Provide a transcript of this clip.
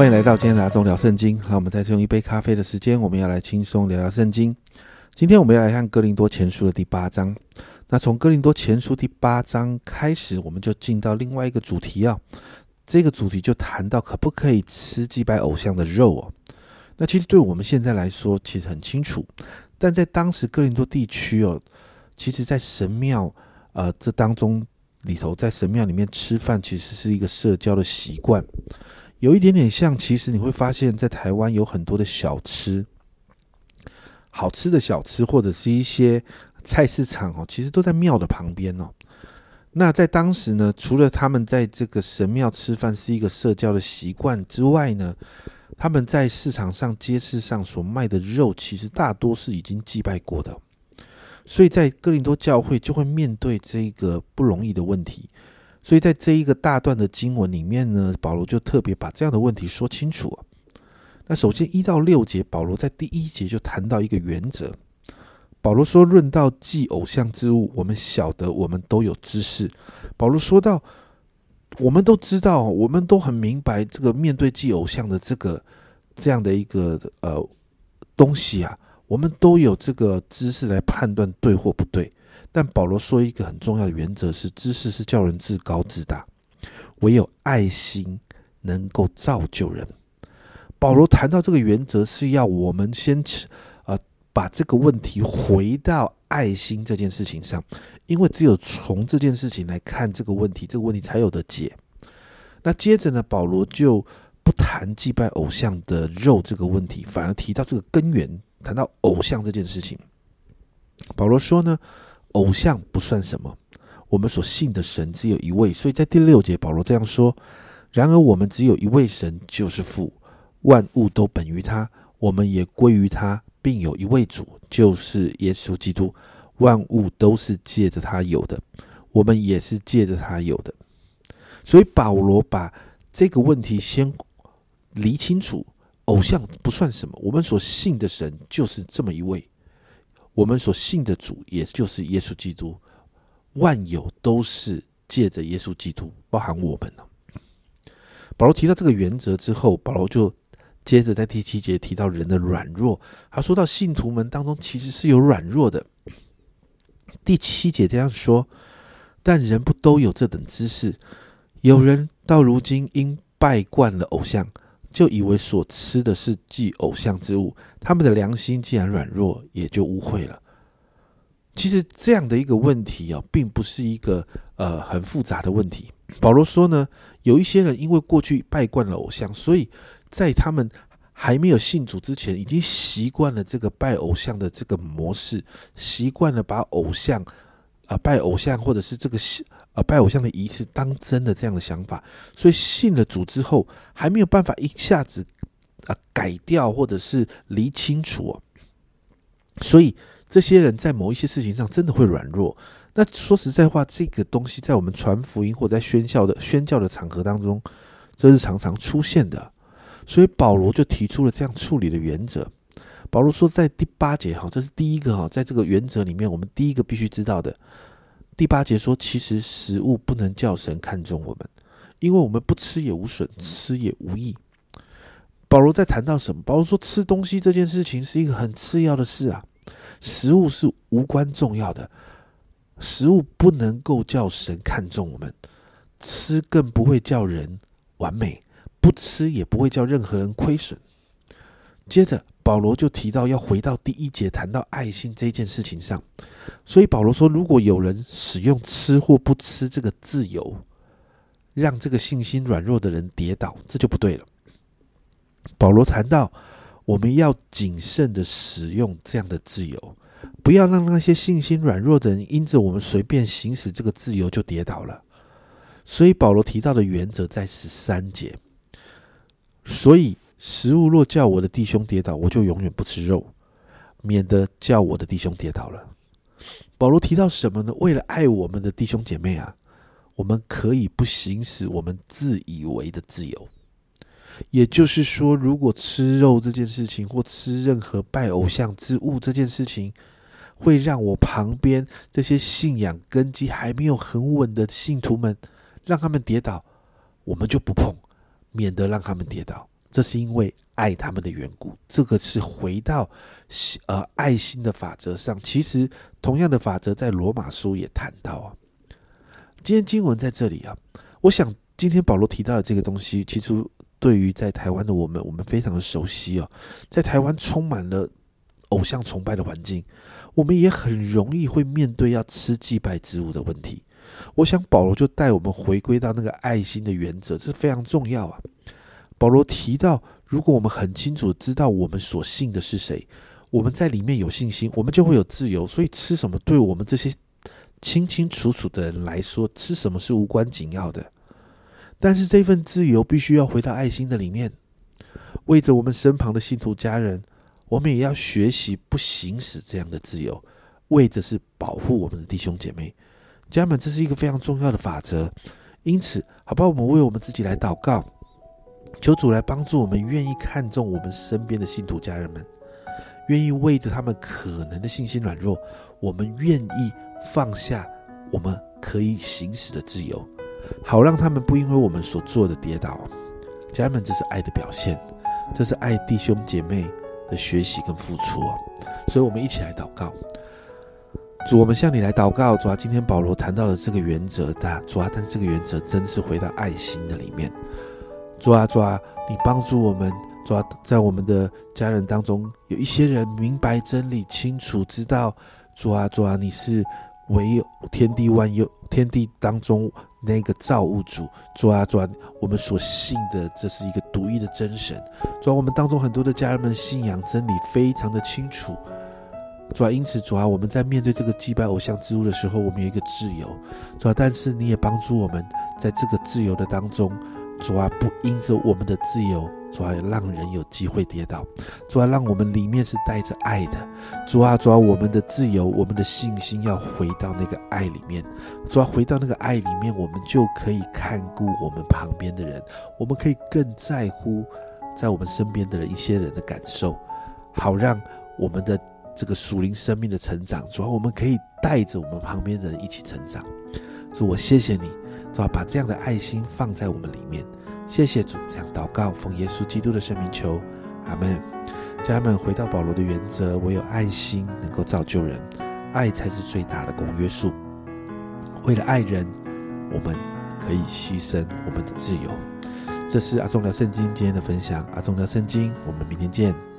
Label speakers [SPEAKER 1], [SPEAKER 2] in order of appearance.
[SPEAKER 1] 欢迎来到今天的阿忠聊圣经。让我们再次用一杯咖啡的时间，我们要来轻松聊聊圣经。今天我们要来看哥林多前书的第八章。那从哥林多前书第八章开始，我们就进到另外一个主题啊。这个主题就谈到可不可以吃祭拜偶像的肉哦。那其实对我们现在来说，其实很清楚。但在当时哥林多地区哦，其实在神庙呃这当中里头，在神庙里面吃饭，其实是一个社交的习惯。有一点点像，其实你会发现在台湾有很多的小吃，好吃的小吃或者是一些菜市场哦，其实都在庙的旁边哦。那在当时呢，除了他们在这个神庙吃饭是一个社交的习惯之外呢，他们在市场上、街市上所卖的肉，其实大多是已经祭拜过的，所以在哥林多教会就会面对这个不容易的问题。所以在这一个大段的经文里面呢，保罗就特别把这样的问题说清楚。那首先一到六节，保罗在第一节就谈到一个原则。保罗说：“论到祭偶像之物，我们晓得，我们都有知识。”保罗说到：“我们都知道，我们都很明白，这个面对祭偶像的这个这样的一个呃东西啊，我们都有这个知识来判断对或不对。”但保罗说一个很重要的原则是：知识是叫人自高自大，唯有爱心能够造就人。保罗谈到这个原则是要我们先呃把这个问题回到爱心这件事情上，因为只有从这件事情来看这个问题，这个问题才有的解。那接着呢，保罗就不谈祭拜偶像的肉这个问题，反而提到这个根源，谈到偶像这件事情。保罗说呢。偶像不算什么，我们所信的神只有一位，所以在第六节保罗这样说：然而我们只有一位神，就是父，万物都本于他，我们也归于他，并有一位主，就是耶稣基督，万物都是借着他有的，我们也是借着他有的。所以保罗把这个问题先理清楚：偶像不算什么，我们所信的神就是这么一位。我们所信的主，也就是耶稣基督，万有都是借着耶稣基督，包含我们呢。保罗提到这个原则之后，保罗就接着在第七节提到人的软弱。他说到信徒们当中其实是有软弱的。第七节这样说：但人不都有这等知识？有人到如今因拜惯了偶像。就以为所吃的是祭偶像之物，他们的良心既然软弱，也就污秽了。其实这样的一个问题啊，并不是一个呃很复杂的问题。保罗说呢，有一些人因为过去拜惯了偶像，所以在他们还没有信主之前，已经习惯了这个拜偶像的这个模式，习惯了把偶像啊拜偶像或者是这个。啊，拜偶像的仪式当真的这样的想法，所以信了主之后，还没有办法一下子啊改掉或者是理清楚哦。所以这些人在某一些事情上真的会软弱。那说实在话，这个东西在我们传福音或者在宣教的宣教的场合当中，这是常常出现的。所以保罗就提出了这样处理的原则。保罗说，在第八节哈，这是第一个哈，在这个原则里面，我们第一个必须知道的。第八节说，其实食物不能叫神看重我们，因为我们不吃也无损，吃也无益。保罗在谈到什么？保罗说，吃东西这件事情是一个很次要的事啊，食物是无关重要的，食物不能够叫神看重我们，吃更不会叫人完美，不吃也不会叫任何人亏损。接着。保罗就提到要回到第一节谈到爱心这件事情上，所以保罗说，如果有人使用吃或不吃这个自由，让这个信心软弱的人跌倒，这就不对了。保罗谈到，我们要谨慎的使用这样的自由，不要让那些信心软弱的人因着我们随便行使这个自由就跌倒了。所以保罗提到的原则在十三节，所以。食物若叫我的弟兄跌倒，我就永远不吃肉，免得叫我的弟兄跌倒了。保罗提到什么呢？为了爱我们的弟兄姐妹啊，我们可以不行使我们自以为的自由。也就是说，如果吃肉这件事情，或吃任何拜偶像之物这件事情，会让我旁边这些信仰根基还没有很稳的信徒们，让他们跌倒，我们就不碰，免得让他们跌倒。这是因为爱他们的缘故。这个是回到呃爱心的法则上。其实同样的法则在罗马书也谈到啊。今天经文在这里啊，我想今天保罗提到的这个东西，其实对于在台湾的我们，我们非常的熟悉哦。在台湾充满了偶像崇拜的环境，我们也很容易会面对要吃祭拜之物的问题。我想保罗就带我们回归到那个爱心的原则，这是非常重要啊。保罗提到，如果我们很清楚知道我们所信的是谁，我们在里面有信心，我们就会有自由。所以吃什么，对我们这些。清清楚楚的人来说，吃什么是无关紧要的。但是这份自由必须要回到爱心的里面，为着我们身旁的信徒家人，我们也要学习不行使这样的自由，为着是保护我们的弟兄姐妹。家人们，这是一个非常重要的法则。因此，好吧，我们为我们自己来祷告，求主来帮助我们，愿意看重我们身边的信徒家人们，愿意为着他们可能的信心软弱，我们愿意。放下我们可以行使的自由，好让他们不因为我们所做的跌倒。家人们，这是爱的表现，这是爱弟兄姐妹的学习跟付出啊！所以，我们一起来祷告。主，我们向你来祷告。主啊，今天保罗谈到的这个原则，大主啊，但是这个原则真是回到爱心的里面。主啊，主啊，你帮助我们。主啊，在我们的家人当中，有一些人明白真理，清楚知道。主啊，主啊，你是。唯有天地万有，天地当中那个造物主，主啊主啊，我们所信的这是一个独一的真神。主啊，我们当中很多的家人们信仰真理非常的清楚。主啊，因此主啊，我们在面对这个祭拜偶像之物的时候，我们有一个自由。主啊，但是你也帮助我们在这个自由的当中。主啊，不因着我们的自由，主啊，让人有机会跌倒。主啊，让我们里面是带着爱的。主啊，主啊，我们的自由，我们的信心要回到那个爱里面。主啊，回到那个爱里面，我们就可以看顾我们旁边的人，我们可以更在乎在我们身边的人一些人的感受，好让我们的这个属灵生命的成长。主啊，我们可以带着我们旁边的人一起成长。主，我谢谢你。主要把这样的爱心放在我们里面，谢谢主。这样祷告，奉耶稣基督的圣名求，阿门。家人们，回到保罗的原则，唯有爱心能够造就人，爱才是最大的公约数。为了爱人，我们可以牺牲我们的自由。这是阿忠聊圣经今天的分享，阿忠聊圣经，我们明天见。